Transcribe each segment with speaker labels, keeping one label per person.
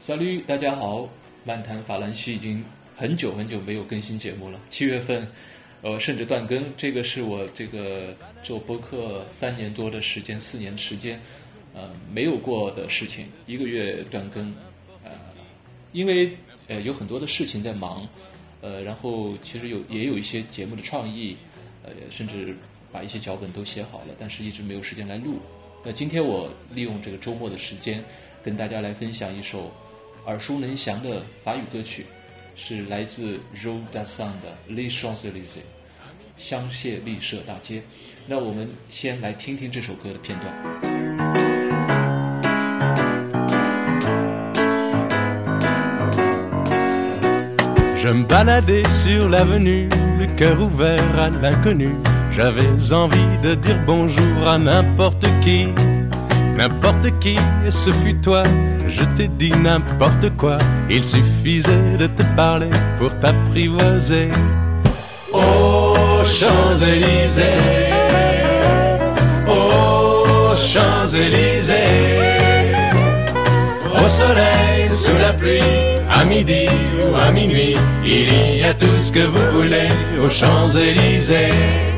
Speaker 1: 小绿，大家好！漫谈法兰西已经很久很久没有更新节目了，七月份，呃，甚至断更。这个是我这个做播客三年多的时间，四年时间，呃，没有过的事情，一个月断更，呃，因为呃有很多的事情在忙，呃，然后其实有也有一些节目的创意，呃，甚至把一些脚本都写好了，但是一直没有时间来录。那今天我利用这个周末的时间，跟大家来分享一首。耳熟能详的法语歌曲，是来自 Rue d'Assaut 的《Les Champs-Élysées》，香榭丽舍大街。那我们先来听听这首歌的片段。
Speaker 2: Je me baladais sur l'avenue, le cœur ouvert à l'inconnu. J'avais envie de dire bonjour à n'importe qui. N'importe qui, ce fut toi, je t'ai dit n'importe quoi, il suffisait de te parler pour t'apprivoiser. Aux Champs-Élysées, aux Champs-Élysées, au soleil, sous la pluie, à midi ou à minuit, il y a tout ce que vous voulez aux Champs-Élysées.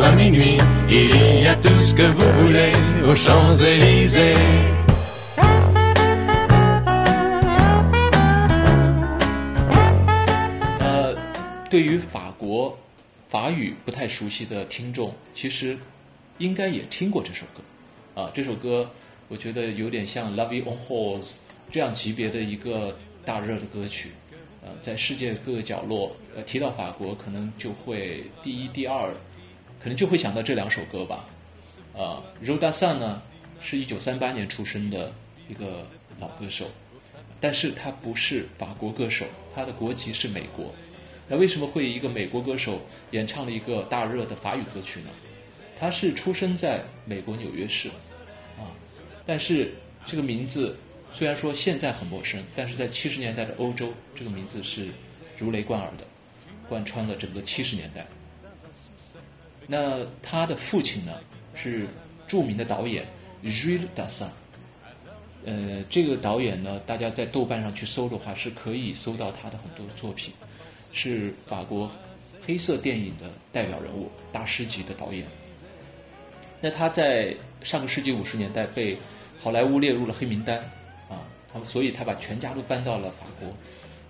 Speaker 2: ou à minuit, il y a tout ce que vous voulez aux Champs-Élysées.
Speaker 1: 呃，对于法国法语不太熟悉的听众，其实应该也听过这首歌。啊，这首歌我觉得有点像《Love You on Horse》这样级别的一个大热的歌曲。呃，在世界各个角落，呃，提到法国，可能就会第一、第二，可能就会想到这两首歌吧。啊 r o d a s a n 呢，是一九三八年出生的一个老歌手，但是他不是法国歌手，他的国籍是美国。那为什么会一个美国歌手演唱了一个大热的法语歌曲呢？他是出生在美国纽约市，啊，但是这个名字。虽然说现在很陌生，但是在七十年代的欧洲，这个名字是如雷贯耳的，贯穿了整个七十年代。那他的父亲呢是著名的导演 r i l Dassin，呃，这个导演呢，大家在豆瓣上去搜的话，是可以搜到他的很多作品，是法国黑色电影的代表人物，大师级的导演。那他在上个世纪五十年代被好莱坞列入了黑名单。啊他们，所以他把全家都搬到了法国。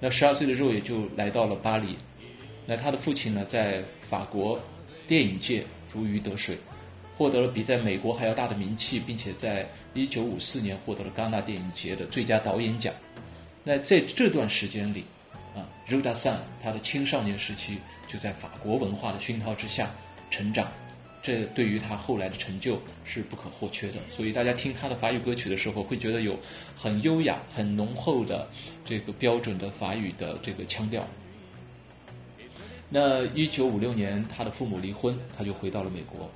Speaker 1: 那十二岁的肉也就来到了巴黎。那他的父亲呢，在法国电影界如鱼得水，获得了比在美国还要大的名气，并且在一九五四年获得了戛纳电影节的最佳导演奖。那在这段时间里，啊 r u d a s a n 他的青少年时期就在法国文化的熏陶之下成长。这对于他后来的成就是不可或缺的，所以大家听他的法语歌曲的时候，会觉得有很优雅、很浓厚的这个标准的法语的这个腔调。那一九五六年，他的父母离婚，他就回到了美国，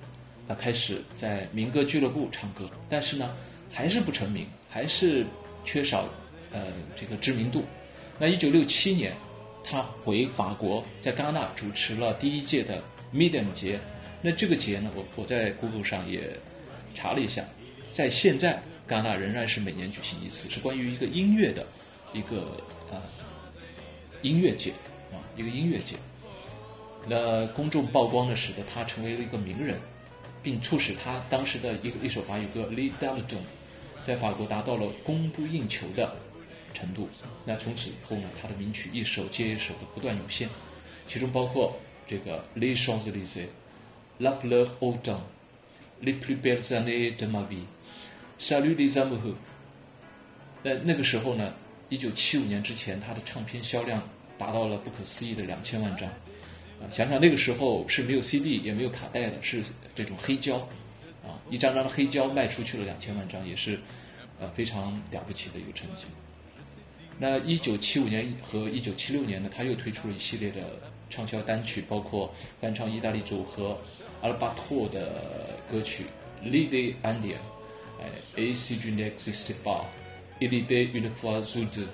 Speaker 1: 他开始在民歌俱乐部唱歌，但是呢，还是不成名，还是缺少呃这个知名度。那一九六七年，他回法国，在戛纳主持了第一届的 Medium 节。那这个节呢，我我在 Google 上也查了一下，在现在戛纳仍然是每年举行一次，是关于一个音乐的一个啊音乐节啊一个音乐节。那公众曝光呢，使得他成为了一个名人，并促使他当时的一个一首法语歌《Le d a l d o n 在法国达到了供不应求的程度。那从此以后呢，他的名曲一首接一首的不断涌现，其中包括这个《Les Champs-Élysées》。La fleur au temps, les plus belles années de ma vie, salut les amoureux。那那个时候呢，一九七五年之前，他的唱片销量达到了不可思议的两千万张。啊，想想那个时候是没有 CD 也没有卡带的，是这种黑胶，啊，一张张的黑胶卖出去了两千万张，也是呃非常了不起的一个成绩。那一九七五年和一九七六年呢，他又推出了一系列的畅销单曲，包括翻唱意大利组合阿拉巴托的歌曲《Lide Andia》，哎，《A C G Next Bar》，《Il est une fois sur deux》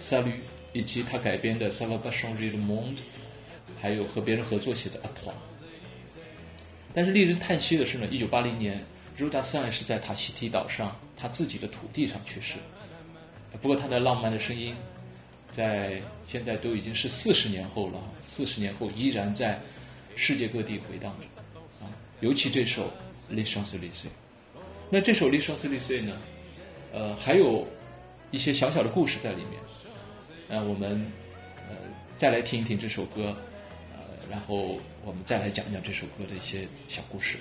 Speaker 1: ，Salut，以及他改编的《Ça va pas changer le monde》，还有和别人合作写的《a t o 但是令人叹息的是呢，一九八零年，Ruda San 是在塔希提岛上他自己的土地上去世。不过他的浪漫的声音，在现在都已经是四十年后了，四十年后依然在世界各地回荡着，啊，尤其这首《Les Champs-Élysées》。那这首《Les Champs-Élysées》呢，呃，还有一些小小的故事在里面。那我们呃再来听一听这首歌，然后我们再来讲讲这首歌的一些小故事。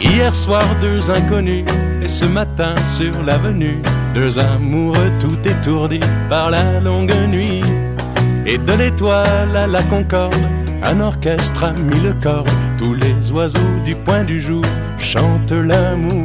Speaker 2: Hier soir, deux inconnus, et ce matin sur l'avenue, deux amoureux tout étourdis par la longue nuit. Et de l'étoile à la concorde, un orchestre a mis le corps, tous les oiseaux du point du jour chantent l'amour.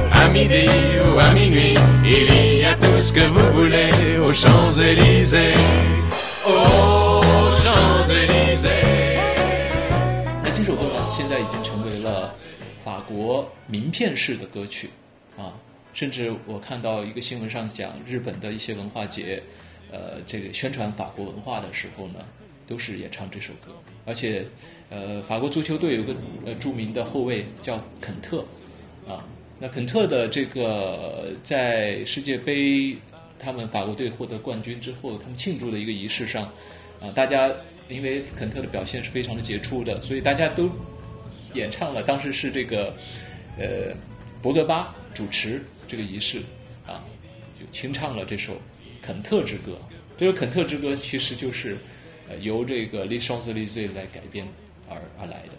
Speaker 2: à midi ou à minuit, il y a tout ce que vous voulez aux Champs-Élysées. Aux Champs-Élysées.
Speaker 1: 那这首歌呢，现在已经成为了法国名片式的歌曲啊，甚至我看到一个新闻上讲，日本的一些文化节，呃，这个宣传法国文化的时候呢，都是演唱这首歌，而且，呃，法国足球队有个呃著名的后卫叫肯特，啊，那肯特的这个在世界杯他们法国队获得冠军之后，他们庆祝的一个仪式上，啊，大家因为肯特的表现是非常的杰出的，所以大家都演唱了。当时是这个呃博格巴主持这个仪式啊，就清唱了这首《肯特之歌》。这首《肯特之歌》其实就是呃由这个《Les Champs-Élysées》来改编而而来的。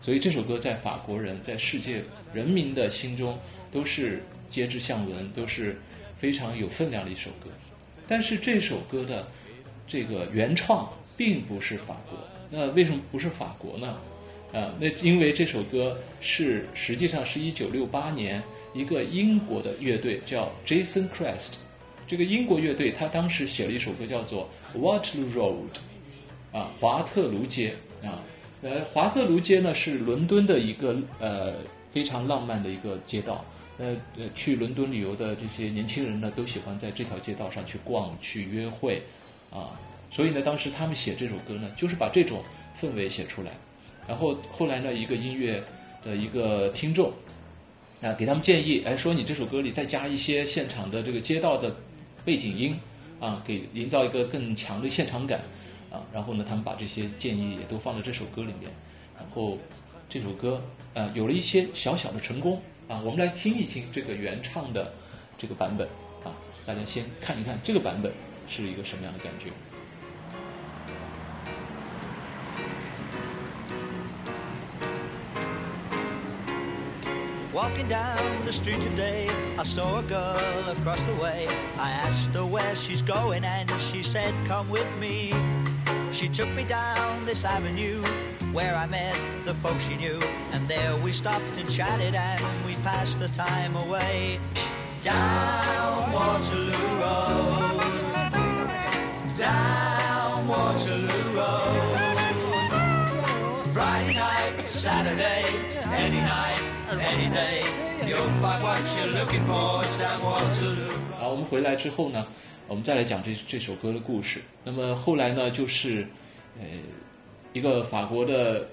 Speaker 1: 所以这首歌在法国人在世界人民的心中都是皆知向闻，都是非常有分量的一首歌。但是这首歌的这个原创并不是法国，那为什么不是法国呢？啊，那因为这首歌是实际上是一九六八年一个英国的乐队叫 Jason Crest，这个英国乐队他当时写了一首歌叫做 Waterloo Road，啊，华特卢街啊，呃，华特卢街呢是伦敦的一个呃非常浪漫的一个街道，呃呃，去伦敦旅游的这些年轻人呢都喜欢在这条街道上去逛去约会，啊，所以呢当时他们写这首歌呢就是把这种氛围写出来。然后后来呢，一个音乐的一个听众啊，给他们建议，哎，说你这首歌里再加一些现场的这个街道的背景音啊，给营造一个更强的现场感啊。然后呢，他们把这些建议也都放在这首歌里面。然后这首歌啊，有了一些小小的成功啊。我们来听一听这个原唱的这个版本啊，大家先看一看这个版本是一个什么样的感觉。
Speaker 3: Walking down the street today, I saw a girl across the way. I asked her where she's going, and she said, Come with me. She took me down this avenue where I met the folks she knew, and there we stopped and chatted, and we passed the time away. Down Waterloo Road, down Waterloo Road. Friday night, Saturday, any night, any day. You'll find what you're looking for down Waterloo.
Speaker 1: 好，我们回来之后呢， 我们再来讲这这首歌的故事。那么后来呢，就是呃一个法国的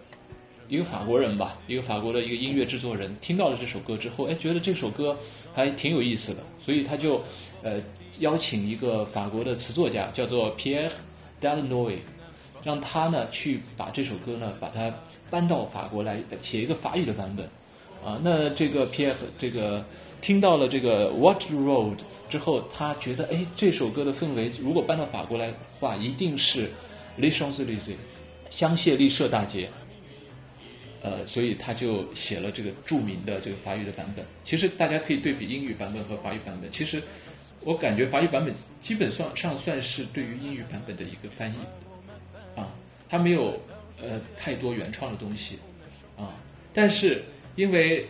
Speaker 1: 一个法国人吧，一个法国的一个音乐制作人，听到了这首歌之后，哎，觉得这首歌还挺有意思的，所以他就呃邀请一个法国的词作家，叫做 Pierre Delanoy，让他呢去把这首歌呢把它搬到法国来写一个法语的版本，啊，那这个 Pierre 这个听到了这个 What Road 之后，他觉得哎这首歌的氛围如果搬到法国来的话，一定是 Les Champs-Élysées 香榭丽舍大街。呃，所以他就写了这个著名的这个法语的版本。其实大家可以对比英语版本和法语版本。其实我感觉法语版本基本上上算是对于英语版本的一个翻译，啊，它没有呃太多原创的东西，啊，但是因为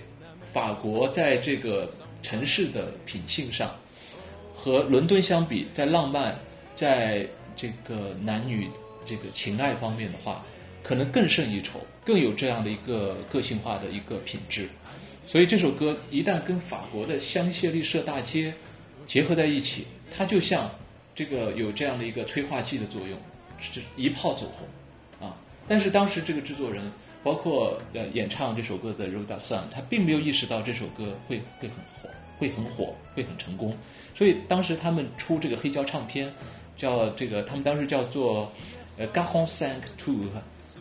Speaker 1: 法国在这个城市的品性上和伦敦相比，在浪漫，在这个男女这个情爱方面的话。可能更胜一筹，更有这样的一个个性化的一个品质，所以这首歌一旦跟法国的香榭丽舍大街结合在一起，它就像这个有这样的一个催化剂的作用，是一炮走红啊！但是当时这个制作人，包括呃演唱这首歌的 Roda Sun，他并没有意识到这首歌会会很火，会很火，会很成功，所以当时他们出这个黑胶唱片，叫这个他们当时叫做呃 g a h o n Sank Two。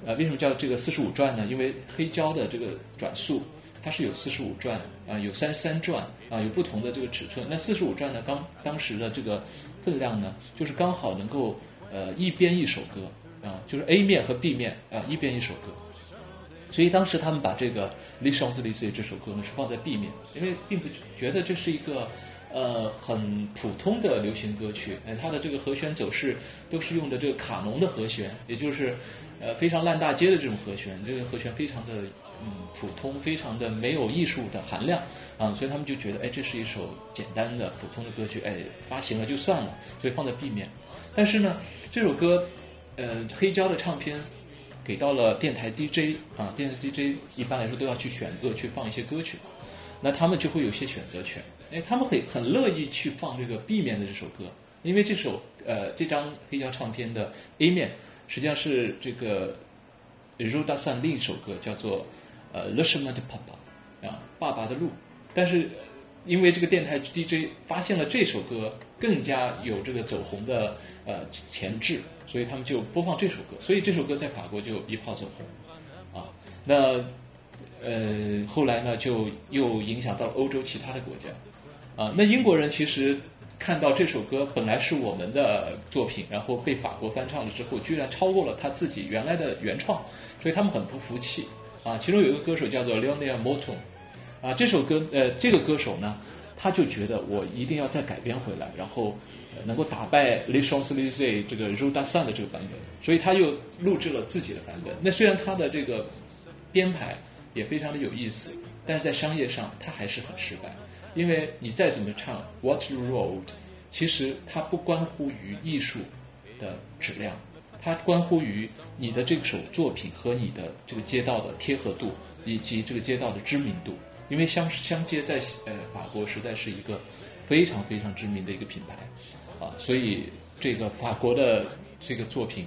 Speaker 1: 呃，为什么叫这个四十五转呢？因为黑胶的这个转速它是有四十五转啊，有三十三转啊，有不同的这个尺寸。那四十五转呢，刚当时的这个分量呢，就是刚好能够呃一边一首歌啊，就是 A 面和 B 面啊一边一首歌。所以当时他们把这个《Les Champs-Élysées》这首歌呢是放在 B 面，因为并不觉得这是一个。呃，很普通的流行歌曲，哎，它的这个和弦走势都是用的这个卡农的和弦，也就是，呃，非常烂大街的这种和弦，这个和弦非常的嗯普通，非常的没有艺术的含量啊，所以他们就觉得，哎，这是一首简单的普通的歌曲，哎，发行了就算了，所以放在 B 面。但是呢，这首歌，呃，黑胶的唱片给到了电台 DJ 啊，电台 DJ 一般来说都要去选歌去放一些歌曲，那他们就会有些选择权。哎，他们会很乐意去放这个 B 面的这首歌，因为这首呃这张黑胶唱片的 A 面实际上是这个 Ruda San 另一首歌，叫做呃 Le Chemin de Papa 啊爸爸的路，但是因为这个电台 DJ 发现了这首歌更加有这个走红的呃潜质，所以他们就播放这首歌，所以这首歌在法国就一炮走红啊。那呃后来呢就又影响到了欧洲其他的国家。啊，那英国人其实看到这首歌本来是我们的作品，然后被法国翻唱了之后，居然超过了他自己原来的原创，所以他们很不服气。啊，其中有一个歌手叫做 Leonel Morton，啊，这首歌呃，这个歌手呢，他就觉得我一定要再改编回来，然后能够打败 Les Champs-Élysées 这个 r o d a s a n 的这个版本，所以他又录制了自己的版本。那虽然他的这个编排也非常的有意思，但是在商业上他还是很失败。因为你再怎么唱《What Road》，其实它不关乎于艺术的质量，它关乎于你的这首作品和你的这个街道的贴合度以及这个街道的知名度。因为香香街在呃法国实在是一个非常非常知名的一个品牌啊，所以这个法国的这个作品，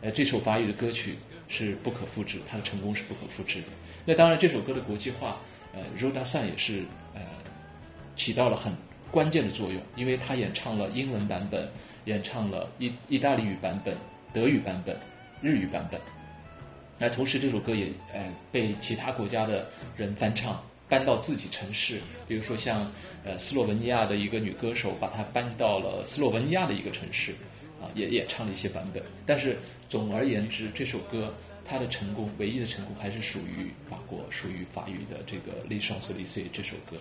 Speaker 1: 呃这首法语的歌曲是不可复制，它的成功是不可复制的。那当然这首歌的国际化，呃 r o d a s a n 也是呃。起到了很关键的作用，因为他演唱了英文版本，演唱了意意大利语版本、德语版本、日语版本。那同时这首歌也呃被其他国家的人翻唱，搬到自己城市，比如说像呃斯洛文尼亚的一个女歌手把它搬到了斯洛文尼亚的一个城市，啊也也唱了一些版本。但是总而言之，这首歌它的成功，唯一的成功还是属于法国，属于法语的这个《Les Champs-Élysées》这首歌。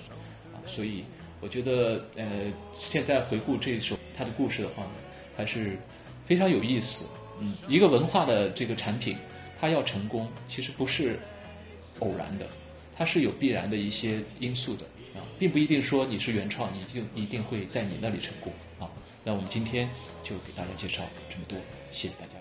Speaker 1: 啊所以，我觉得，呃，现在回顾这首它的故事的话呢，还是非常有意思。嗯，一个文化的这个产品，它要成功，其实不是偶然的，它是有必然的一些因素的啊，并不一定说你是原创，你就一定会在你那里成功啊。那我们今天就给大家介绍这么多，谢谢大家。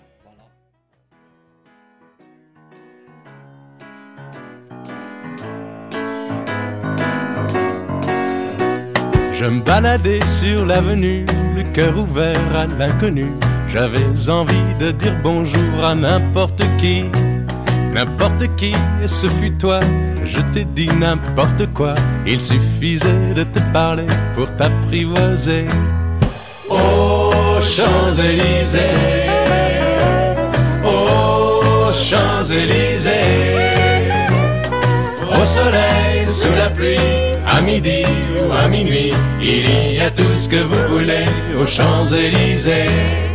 Speaker 2: Je me baladais sur l'avenue, le cœur ouvert à l'inconnu. J'avais envie de dire bonjour à n'importe qui, n'importe qui, ce fut toi. Je t'ai dit n'importe quoi, il suffisait de te parler pour t'apprivoiser. Aux Champs-Élysées, aux Champs-Élysées. Au soleil, sous la pluie, à midi ou à minuit, il y a tout ce que vous voulez aux Champs-Élysées.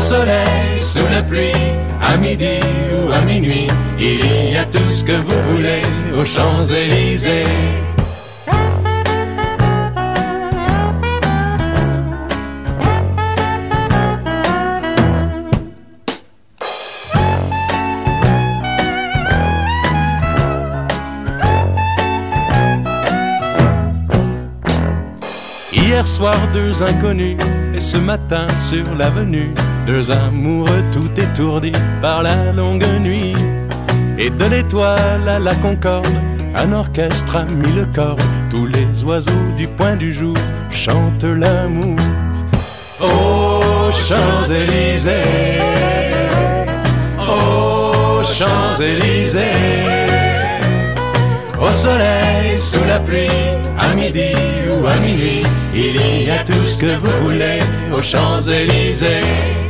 Speaker 2: soleil, sous la pluie, à midi ou à minuit, il y a tout ce que vous voulez aux Champs-Élysées. Hier soir, deux inconnus, et ce matin sur l'avenue, deux amoureux tout étourdis par la longue nuit. Et de l'étoile à la concorde, un orchestre a mis le. Tous les oiseaux du point du jour chantent l'amour. Aux Champs-Élysées, aux Champs-Élysées, au soleil, sous la pluie, à midi ou à minuit, il y a tout ce que vous voulez aux Champs-Élysées.